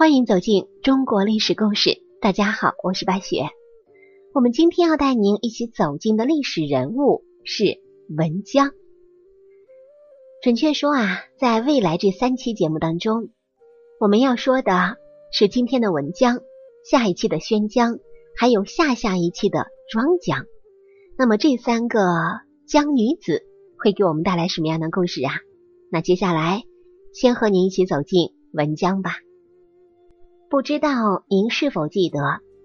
欢迎走进中国历史故事。大家好，我是白雪。我们今天要带您一起走进的历史人物是文姜。准确说啊，在未来这三期节目当中，我们要说的是今天的文姜，下一期的宣姜，还有下下一期的庄姜。那么这三个姜女子会给我们带来什么样的故事啊？那接下来先和您一起走进文姜吧。不知道您是否记得，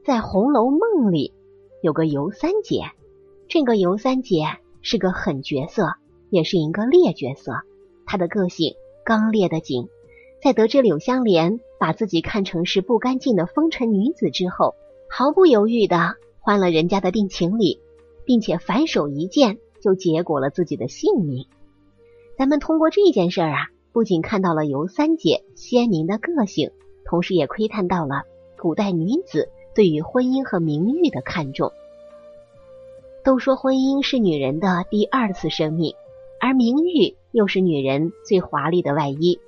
在《红楼梦》里有个尤三姐。这个尤三姐是个狠角色，也是一个烈角色。她的个性刚烈的紧，在得知柳湘莲把自己看成是不干净的风尘女子之后，毫不犹豫的换了人家的定情礼，并且反手一剑就结果了自己的性命。咱们通过这件事儿啊，不仅看到了尤三姐鲜明的个性。同时也窥探到了古代女子对于婚姻和名誉的看重。都说婚姻是女人的第二次生命，而名誉又是女人最华丽的外衣。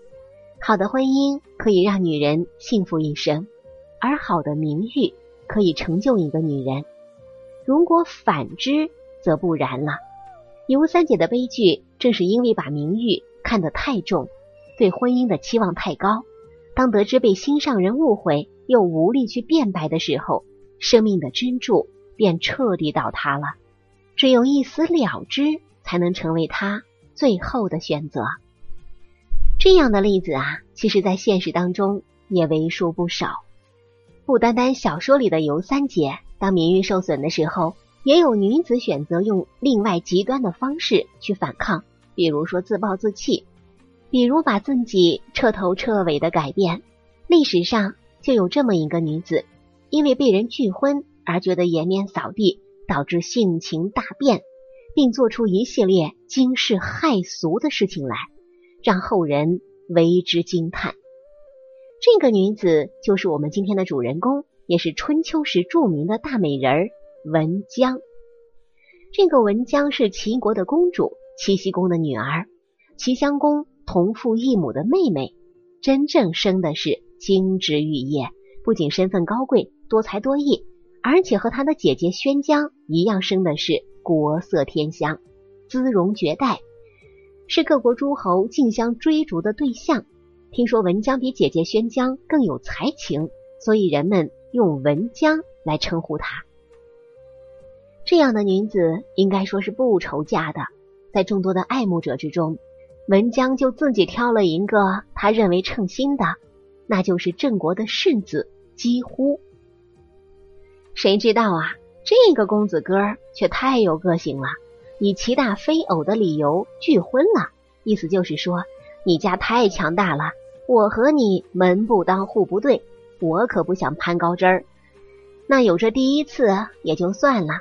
好的婚姻可以让女人幸福一生，而好的名誉可以成就一个女人。如果反之，则不然了。尤三姐的悲剧，正是因为把名誉看得太重，对婚姻的期望太高。当得知被心上人误会，又无力去辩白的时候，生命的支柱便彻底倒塌了。只有一死了之，才能成为他最后的选择。这样的例子啊，其实在现实当中也为数不少。不单单小说里的尤三姐，当名誉受损的时候，也有女子选择用另外极端的方式去反抗，比如说自暴自弃。比如把自己彻头彻尾的改变，历史上就有这么一个女子，因为被人拒婚而觉得颜面扫地，导致性情大变，并做出一系列惊世骇俗的事情来，让后人为之惊叹。这个女子就是我们今天的主人公，也是春秋时著名的大美人文姜。这个文姜是齐国的公主，齐僖公的女儿，齐襄公。同父异母的妹妹，真正生的是金枝玉叶，不仅身份高贵、多才多艺，而且和她的姐姐宣姜一样，生的是国色天香、姿容绝代，是各国诸侯竞相追逐的对象。听说文姜比姐姐宣姜更有才情，所以人们用文姜来称呼她。这样的女子应该说是不愁嫁的，在众多的爱慕者之中。文姜就自己挑了一个他认为称心的，那就是郑国的世子姬乎。谁知道啊，这个公子哥却太有个性了，以齐大非偶的理由拒婚了。意思就是说，你家太强大了，我和你门不当户不对，我可不想攀高枝儿。那有这第一次也就算了，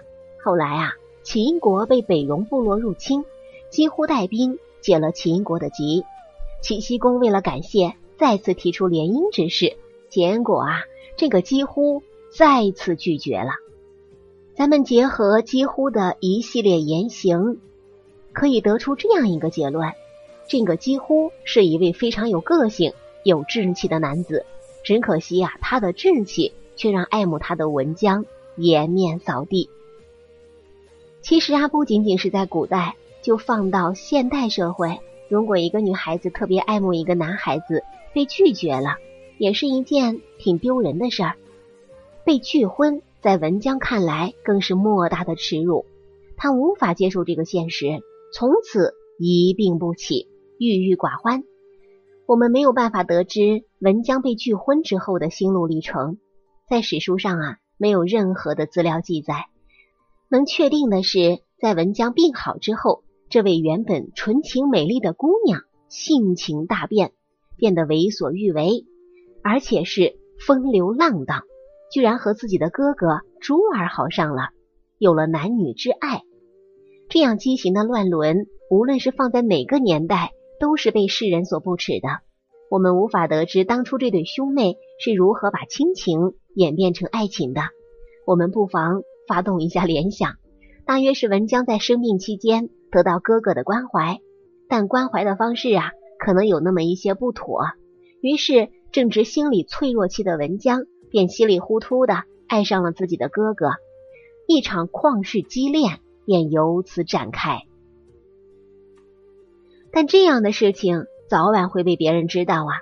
后来啊，秦国被北戎部落入侵，几乎带兵。解了秦国的急，齐僖公为了感谢，再次提出联姻之事。结果啊，这个几乎再次拒绝了。咱们结合几乎的一系列言行，可以得出这样一个结论：这个几乎是一位非常有个性、有志气的男子。只可惜啊，他的志气却让爱慕他的文姜颜面扫地。其实啊，不仅仅是在古代。就放到现代社会，如果一个女孩子特别爱慕一个男孩子，被拒绝了，也是一件挺丢人的事儿。被拒婚，在文姜看来更是莫大的耻辱，他无法接受这个现实，从此一病不起，郁郁寡欢。我们没有办法得知文姜被拒婚之后的心路历程，在史书上啊，没有任何的资料记载。能确定的是，在文姜病好之后。这位原本纯情美丽的姑娘性情大变，变得为所欲为，而且是风流浪荡，居然和自己的哥哥珠儿好上了，有了男女之爱。这样畸形的乱伦，无论是放在哪个年代，都是被世人所不耻的。我们无法得知当初这对兄妹是如何把亲情演变成爱情的。我们不妨发动一下联想，大约是文姜在生病期间。得到哥哥的关怀，但关怀的方式啊，可能有那么一些不妥。于是正值心理脆弱期的文江，便稀里糊涂的爱上了自己的哥哥，一场旷世激恋便由此展开。但这样的事情早晚会被别人知道啊！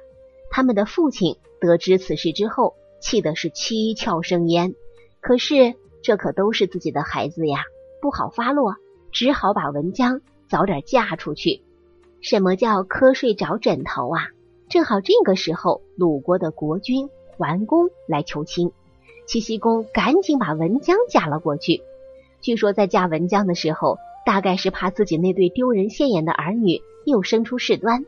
他们的父亲得知此事之后，气的是七窍生烟。可是这可都是自己的孩子呀，不好发落，只好把文江早点嫁出去。什么叫瞌睡找枕头啊？正好这个时候，鲁国的国君桓公来求亲，齐僖公赶紧把文姜嫁了过去。据说在嫁文姜的时候，大概是怕自己那对丢人现眼的儿女。又生出事端，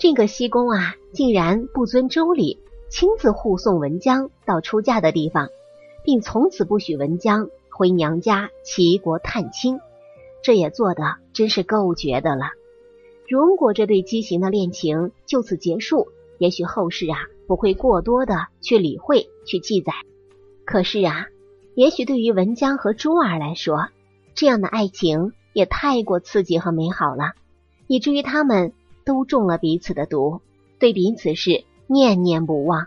这个西公啊，竟然不遵周礼，亲自护送文姜到出嫁的地方，并从此不许文姜回娘家齐国探亲。这也做的真是够绝的了。如果这对畸形的恋情就此结束，也许后世啊不会过多的去理会、去记载。可是啊，也许对于文姜和珠儿来说，这样的爱情也太过刺激和美好了。以至于他们都中了彼此的毒，对彼此是念念不忘。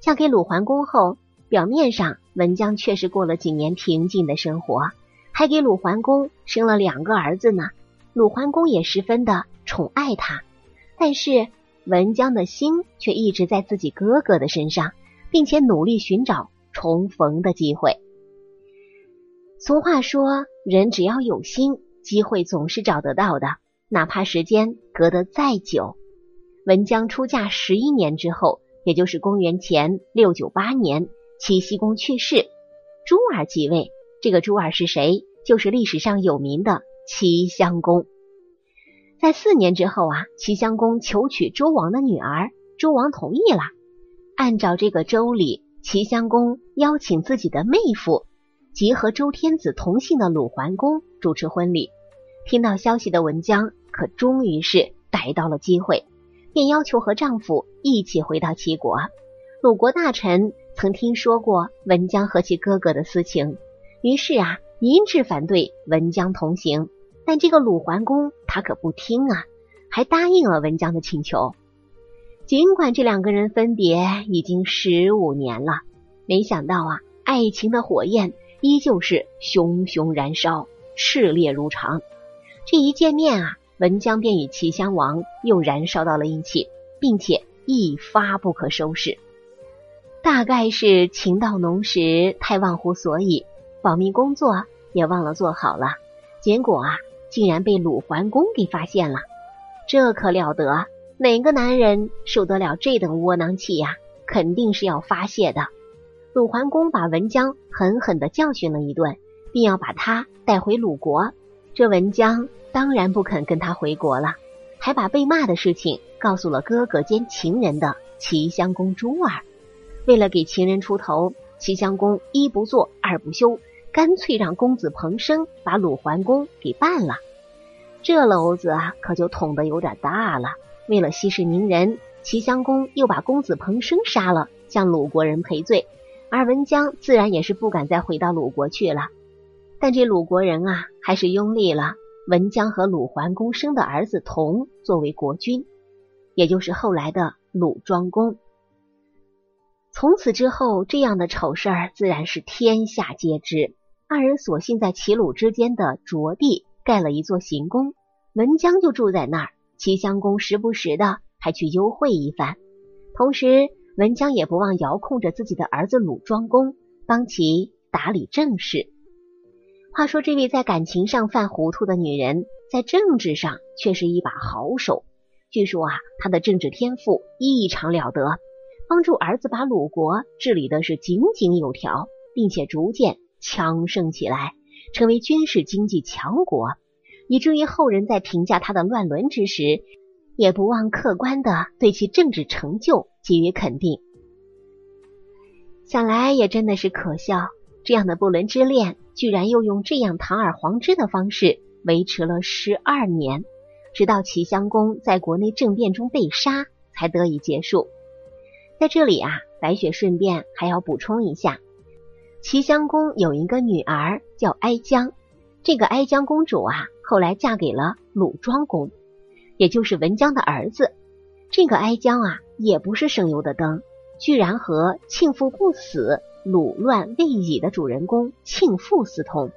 嫁给鲁桓公后，表面上文姜确实过了几年平静的生活，还给鲁桓公生了两个儿子呢。鲁桓公也十分的宠爱他，但是文姜的心却一直在自己哥哥的身上，并且努力寻找重逢的机会。俗话说，人只要有心，机会总是找得到的。哪怕时间隔得再久，文姜出嫁十一年之后，也就是公元前六九八年，齐僖公去世，朱儿继位。这个朱儿是谁？就是历史上有名的齐襄公。在四年之后啊，齐襄公求娶周王的女儿，周王同意了。按照这个周礼，齐襄公邀请自己的妹夫及和周天子同姓的鲁桓公主持婚礼。听到消息的文姜。可终于是逮到了机会，便要求和丈夫一起回到齐国。鲁国大臣曾听说过文姜和其哥哥的私情，于是啊，一致反对文姜同行。但这个鲁桓公他可不听啊，还答应了文姜的请求。尽管这两个人分别已经十五年了，没想到啊，爱情的火焰依旧是熊熊燃烧，炽烈如常。这一见面啊。文姜便与齐襄王又燃烧到了一起，并且一发不可收拾。大概是情到浓时太忘乎所以，保密工作也忘了做好了。结果啊，竟然被鲁桓公给发现了。这可了得，哪个男人受得了这等窝囊气呀？肯定是要发泄的。鲁桓公把文姜狠狠的教训了一顿，并要把他带回鲁国。这文姜。当然不肯跟他回国了，还把被骂的事情告诉了哥哥兼情人的齐襄公朱儿。为了给情人出头，齐襄公一不做二不休，干脆让公子彭生把鲁桓公给办了。这篓子啊，可就捅得有点大了。为了息事宁人，齐襄公又把公子彭生杀了，向鲁国人赔罪。而文姜自然也是不敢再回到鲁国去了。但这鲁国人啊，还是拥立了。文姜和鲁桓公生的儿子同作为国君，也就是后来的鲁庄公。从此之后，这样的丑事儿自然是天下皆知。二人索性在齐鲁之间的卓地盖了一座行宫，文姜就住在那儿。齐襄公时不时的还去幽会一番，同时文姜也不忘遥控着自己的儿子鲁庄公，帮其打理政事。话说，这位在感情上犯糊涂的女人，在政治上却是一把好手。据说啊，她的政治天赋异常了得，帮助儿子把鲁国治理的是井井有条，并且逐渐强盛起来，成为军事经济强国，以至于后人在评价他的乱伦之时，也不忘客观的对其政治成就给予肯定。想来也真的是可笑。这样的不伦之恋，居然又用这样堂而皇之的方式维持了十二年，直到齐襄公在国内政变中被杀，才得以结束。在这里啊，白雪顺便还要补充一下，齐襄公有一个女儿叫哀姜，这个哀姜公主啊，后来嫁给了鲁庄公，也就是文姜的儿子。这个哀姜啊，也不是省油的灯，居然和庆父不死、鲁乱未已的主人公庆父私通，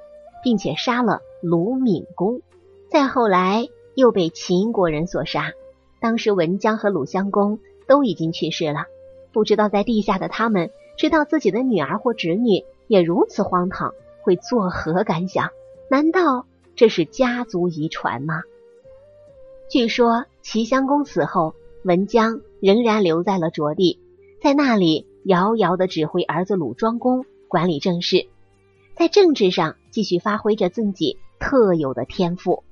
并且杀了鲁闵公。再后来又被秦国人所杀。当时文姜和鲁襄公都已经去世了，不知道在地下的他们知道自己的女儿或侄女也如此荒唐，会作何感想？难道这是家族遗传吗？据说齐襄公死后，文姜仍然留在了卓地，在那里遥遥的指挥儿子鲁庄公管理政事，在政治上继续发挥着自己特有的天赋。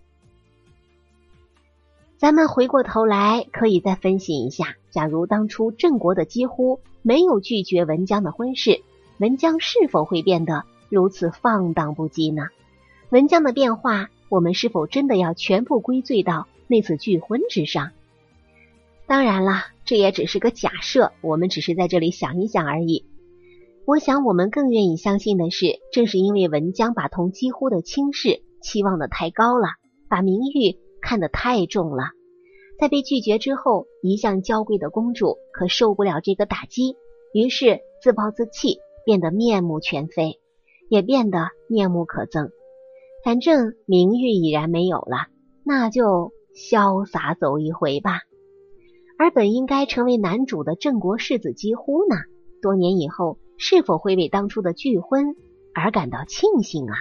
咱们回过头来可以再分析一下：假如当初郑国的几乎没有拒绝文姜的婚事，文姜是否会变得如此放荡不羁呢？文姜的变化，我们是否真的要全部归罪到那次拒婚之上？当然了，这也只是个假设，我们只是在这里想一想而已。我想，我们更愿意相信的是，正是因为文姜把同几乎的轻视期望的太高了，把名誉。看得太重了，在被拒绝之后，一向娇贵的公主可受不了这个打击，于是自暴自弃，变得面目全非，也变得面目可憎。反正名誉已然没有了，那就潇洒走一回吧。而本应该成为男主的郑国世子姬乎呢？多年以后，是否会为当初的拒婚而感到庆幸啊？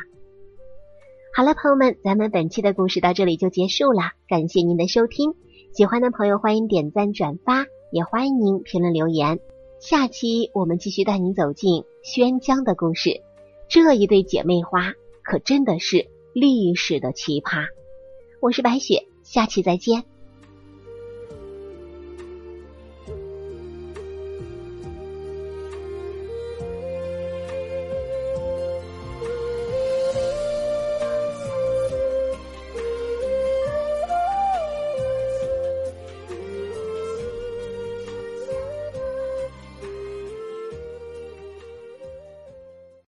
好了，朋友们，咱们本期的故事到这里就结束了。感谢您的收听，喜欢的朋友欢迎点赞转发，也欢迎您评论留言。下期我们继续带您走进宣江的故事。这一对姐妹花可真的是历史的奇葩。我是白雪，下期再见。